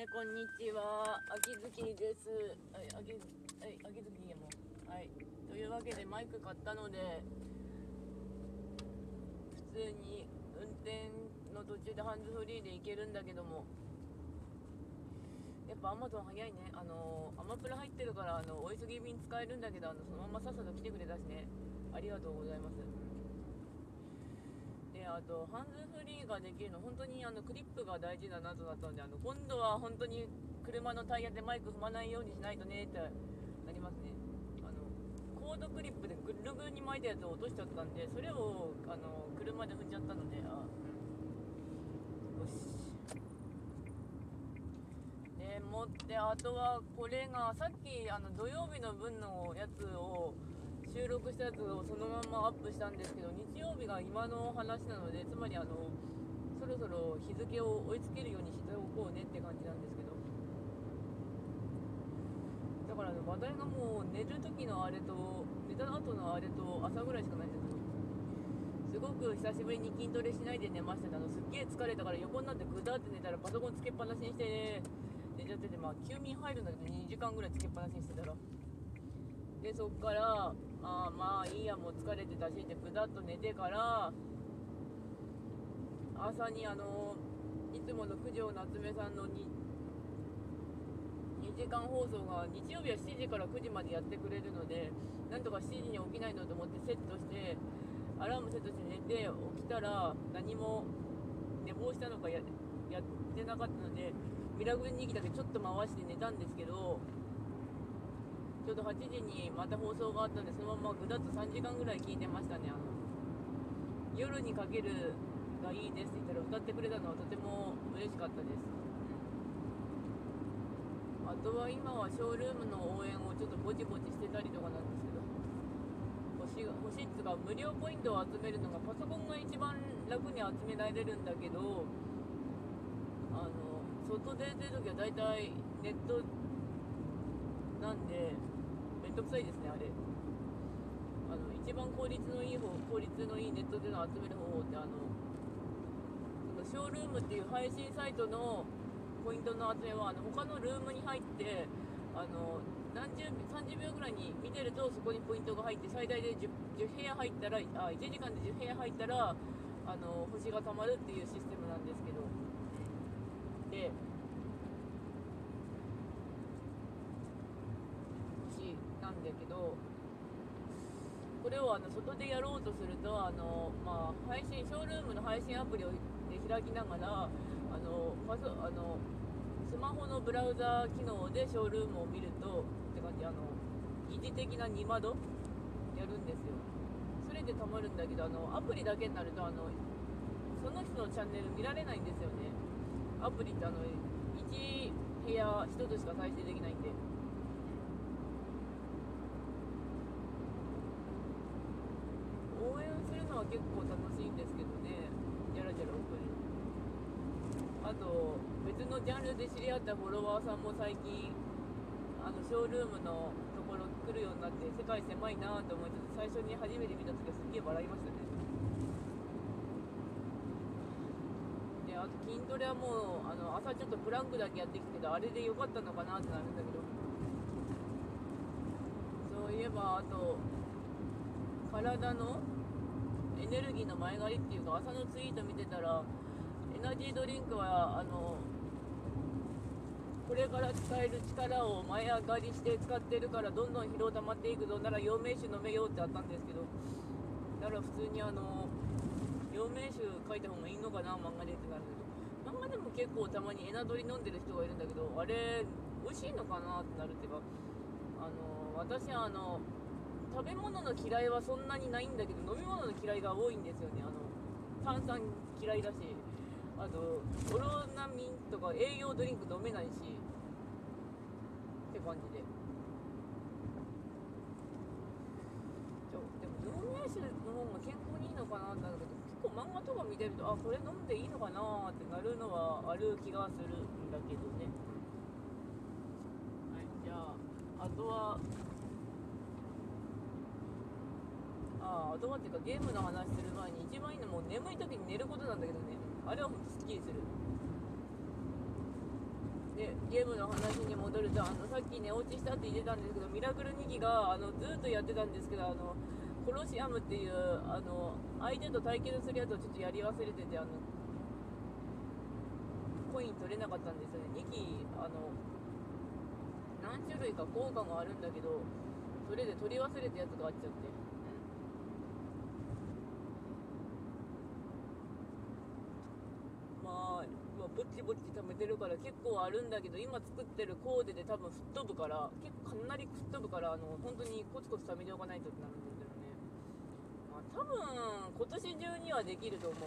はい、こんにちは。秋月です。はい、秋、はい、秋月やもう。はい。というわけで、マイク買ったので、普通に運転の途中でハンズフリーで行けるんだけども、やっぱアマゾン早いね。あの、アマプラ入ってるから、あの、お急ぎ便使えるんだけど、あの、そのままさっさと来てくれたしね。ありがとうございます。であとハンズフリーができるの本当にあのクリップが大事だなとだったのであの今度は本当に車のタイヤでマイク踏まないようにしないとねってなりますね。あのコードクリップでぐるぐるに巻いたやつを落としちゃったんでそれをあの車で踏んじゃったのであよし。でもってあとはこれがさっきあの土曜日の分のやつを収録したやつをそのままアップしたんですけど日曜日が今の話なのでつまりあのそろそろ日付を追いつけるようにしておこうねって感じなんですけど。だから、ね、話題がもう寝る時のあれと寝た後のあれと朝ぐらいしかないんですよ。すごく久しぶりに筋トレしないで寝ましたねあのすっげえ疲れたから横になってぐだって寝たらパソコンつけっぱなしにして、寝ちゃっててまあ休眠入るんだけど2時間ぐらいつけっぱなしにしてたら。でそっからあまあいいやもう疲れてたしってぐだっと寝てから朝にあのいつもの九条夏目さんの 2, 時間放送が日曜日は7時から9時までやってくれるのでなんとか7時に起きないのと思ってセットしてアラームセットして寝て起きたら何も寝坊したのかややってなかったのでミラクル2期だけちょっと回して寝たんですけどちょうど8時にまた放送があったんでそのままぐだっと3時間ぐらい聞いてましたね。あの夜にかけるがいいですって言ったら歌ってくれたのはとても嬉しかったです。あとは今はショールームの応援をちょっとぼちぼちしてたりとかなんですけど欲しが欲しいっつうか無料ポイントを集めるのがパソコンが一番楽に集められるんだけどあの外出てる時は大体ネットなんでめんどくさいですねあれ。あの一番効率のいい方効率のいいネットでの集める方法ってあのそのショールームっていう配信サイトのポイントの集めはあの他のルームに入ってあの何十30秒ぐらいに見てるとそこにポイントが入って最大で 10, 10部屋入ったらあ1時間で10部屋入ったらあの星がたまるっていうシステムなんですけど。で星なんだけどこれをあの外でやろうとするとあの、まあ、配信ショールームの配信アプリをで開きながらあのパソあのスマホのブラウザ機能でショールームを見るとって感じあの疑似的な2窓やるんですよ。それでたまるんだけどあのアプリだけになるとあのその人のチャンネル見られないんですよね。アプリってあの1部屋1つしか再生できないんで。応援するのは結構楽しいんですけどね。じゃらじゃら送る。あと別のジャンルで知り合ったフォロワーさんも最近あのショールームのところ来るようになって世界狭いなと思いつつ最初に初めて見た時はすっげえ笑いましたね。であと筋トレはもうあの朝ちょっとプランクだけやってきたけどあれで良かったのかなってなるんだけど。そういえばあと体のエネルギーの前借りっていうか朝のツイート見てたらエナジードリンクはあのこれから使える力を前上がりして使ってるからどんどん疲労溜まっていくぞなら陽明酒飲めようってあったんですけどだから普通にあの陽明酒書いた方がいいのかな漫画でってなるけど漫画でも結構たまにエナドリ飲んでる人がいるんだけどあれ美味しいのかなってなるっていうかあの私はあの食べ物の嫌いはそんなにないんだけど飲み物の嫌いが多いんですよね。あの炭酸嫌いだしあとオロナミンとか栄養ドリンク飲めないしって感じで。でも陽明酒の方が健康にいいのかなってなるけど結構漫画とか見てるとあこれ飲んでいいのかなってなるのはある気がするんだけどね。はいじゃああとはああとはっていうか？ゲームの話する前に一番いいのもう眠い時に寝ることなんだけどね。あれはほんとすっきりする。でゲームの話に戻るとあのさっき寝落ちしたって言ってたんですけどミラクル2期があのずっとやってたんですけどあのコロシアムっていうあの相手と対決するやつをちょっとやり忘れててあのコイン取れなかったんですよね。2期あの何種類か効果もあるんだけどそれで取り忘れたやつがあっちゃってまあ、まあ、ぼちぼち貯めてるから結構あるんだけど今作ってるコーデで多分吹っ飛ぶから結構かなり吹っ飛ぶからあの本当にコツコツ貯めておかないとってなるんですよね。まあ多分今年中にはできると思う。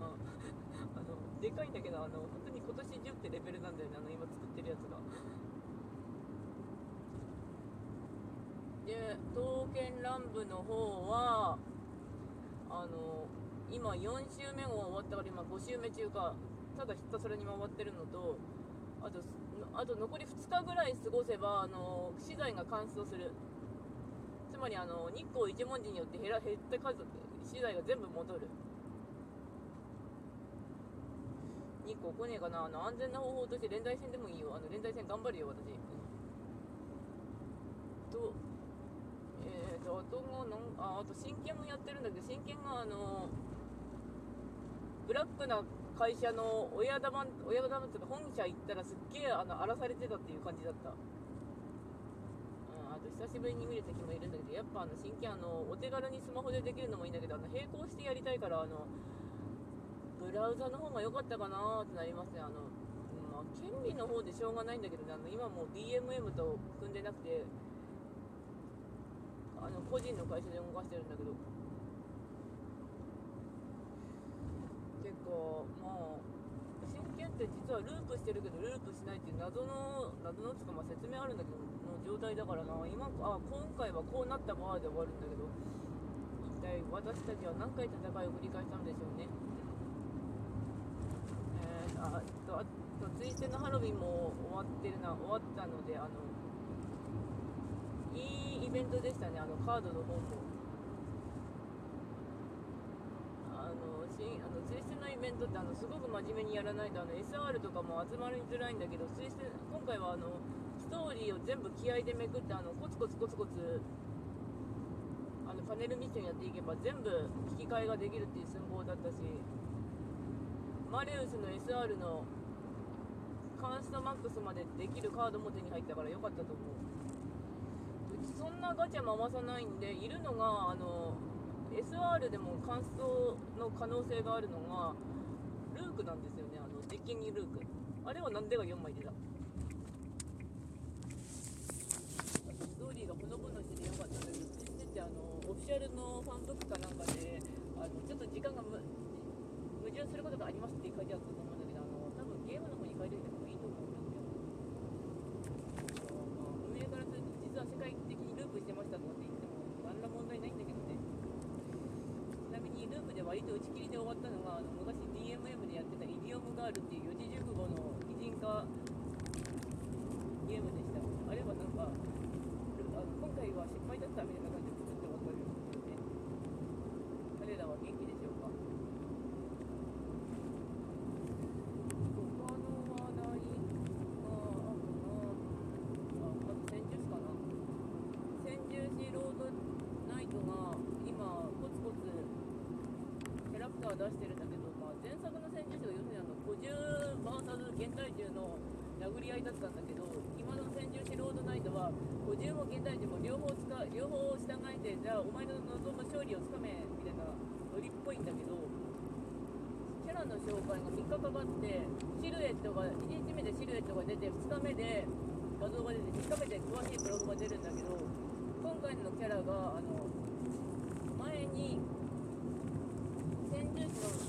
あ あのでかいんだけどあの本当に今年中ってレベルなんだよねあの今作ってるやつが。で刀剣乱舞の方はあの今4週目も終わったから今5週目中かただひたすらに回ってるのとあとあと残り2日ぐらい過ごせばあの資材が乾燥する。つまりあの日光一文字によって減ら減った数資材が全部戻る。日光来ねえかな。あの安全な方法として連帯戦でもいいよ。あの連帯戦頑張るよ私。とえーとあとがなんああと真剣もやってるんだけど真剣があのブラックな会社の親玉親玉っていうか本社行ったらすっげえあの荒らされてたっていう感じだった、うん、あと久しぶりに見る敵もいるんだけどやっぱあの真剣あのお手軽にスマホでできるのもいいんだけどあの並行してやりたいからあのブラウザの方が良かったかなーってなりますね。あの、まあ、権利の方でしょうがないんだけどね。あの今もう DMM と組んでなくてあの個人の会社で動かしてるんだけど。かまあ真剣って実はループしてるけどループしないっていう謎の謎のつかまあ説明あるんだけどの状態だからな。今あ今回はこうなったバーで終わるんだけど一体私たちは何回戦いを繰り返したんでしょうね。えー、あとあとツイステのハロウィンも終わってるな終わったのであのいいイベントでしたね。あのカードの方もあのしあのツイスのイベントってあのすごく真面目にやらないとあの SR とかも集まりづらいんだけどツイス今回はあのストーリーを全部気合でめくってあのコツコツコツコツあのパネルミッションやっていけば全部引き換えができるっていう寸法だったしマレウスの SR のカンストマックスまでできるカードも手に入ったから良かったと思う。うちそんなガチャ回さないんでいるのがあの SR でも乾燥の可能性があるのがルークなんですよねあの実験にルーク。あれはなんでが4枚出た？ストーリーがほのぼのしててよかったんだけど先生ってあのオフィシャルのファンブックかなんかであのちょっと時間が矛盾することがありますって書いてあったと思うんだけどあの多分ゲームの方に書いておいてもいいと思うんですけどまあ運営からすると実は世界的にループしてましたとかって言っても何ら問題ないんだけどねちなみにループで割と打ち切りで終わったのがあの昔 DMM でやってたイディオムガールっていう四字熟語の擬人化ゲームでしたあれはなんかルあの今回は失敗だったみたいな感じで作って終わったんですよね彼らは元気でしょうか他の話題があるなああと戦術かな戦獣士ロードナイトが今コツコツキャラクター出してるんだけど、まあ、前作の戦術士が要するにあの 50vs 現代銃の殴り合いだったんだけど今の戦獣士ロードナイトは50も現代銃も両方使両方従えてじゃあお前の望む勝利をつかめみたいなノリっぽいんだけどキャラの紹介が3日かかってシルエットが1日目でシルエットが出て2日目で画像が出て3日目で詳しいブログが出るんだけど今回のキャラがあの前に戦術士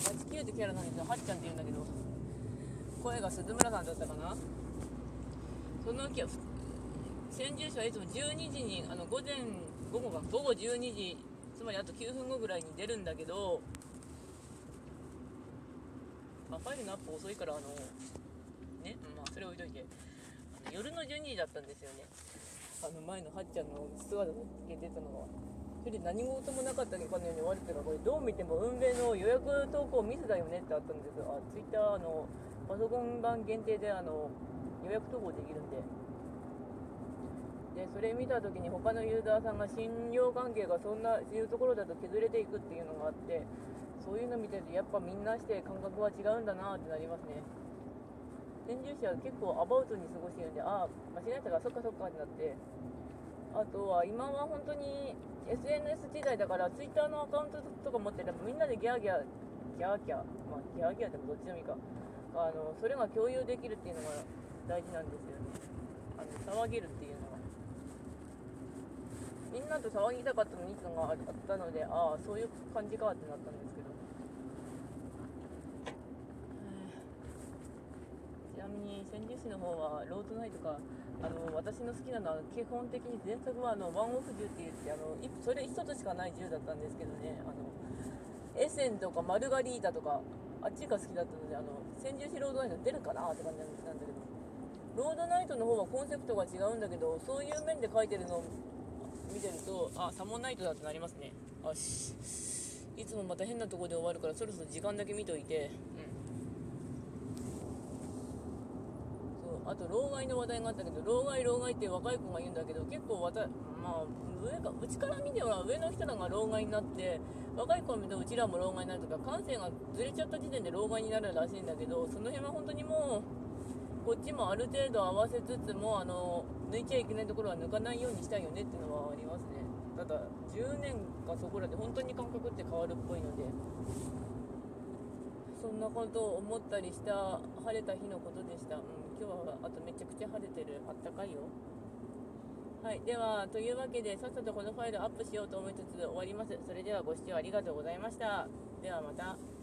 の89ってキャラなんですよ。はっちゃんって言うんだけど。声が鈴村さんだったかな？そのキャ戦術士はいつも12時にあの午前午後か。午後12時つまりあと9分後ぐらいに出るんだけどあ、ファイルのアップ遅いからあのねまあそれ置いといて。あの夜の12時だったんですよね。あの前のはっちゃんの姿だけ出たのは。それで何事もなかったかのように終わるっていうかこれどう見ても運営の予約投稿ミスだよねってあったんですあツイッターのパソコン版限定であの予約投稿できるんで。でそれ見た時に他のユーザーさんが信用関係がそんないうところだと削れていくっていうのがあってそういうの見ててやっぱみんなして感覚は違うんだなってなりますね。先住者は結構アバウトに過ごしてるんでああ間違えたからそっかそっかってなって。あとは今は本当に SNS 時代だから Twitter のアカウントとか持ってればみんなでギャーギャーギャーギャーまあギャーギャーでもどっちでもいいか。あのそれが共有できるっていうのが大事なんですよね。あの騒げるっていうのがみんなと騒ぎたかったのにっていうのがあったのでああそういう感じかってなったんですけど。ちなみに千住市の方はロードナイトか。あの私の好きなのは基本的に前作はあのワンオフ銃って言ってあのいそれ一つしかない銃だったんですけどね。あのエッセンとかマルガリータとかあっちが好きだったのであの千住市ロードナイト出るかなって感じなんだけど。ロードナイトの方はコンセプトが違うんだけどそういう面で書いてるのを見てるとあサモンナイトだってなりますね。よしいつもまた変なとこで終わるからそろそろ時間だけ見といて。うん。そうあと老害の話題があったけど老害老害って若い子が言うんだけど結構わたまあ上かうちから見ては上の人らが老害になって若い子を見るとうちらも老害になるとか感性がずれちゃった時点で老害になるらしいんだけどその辺は本当にもうこっちもある程度合わせつつもあの抜いちゃいけないところは抜かないようにしたいよねっていうのはありますね。ただ10年かそこらで本当に感覚って変わるっぽいのでそんなことを思ったりした晴れた日のことでした、うん、今日はあとめちゃくちゃ晴れてる。あったかいよ。はいではというわけでさっさとこのファイルアップしようと思いつつ終わります。それではご視聴ありがとうございました。ではまた。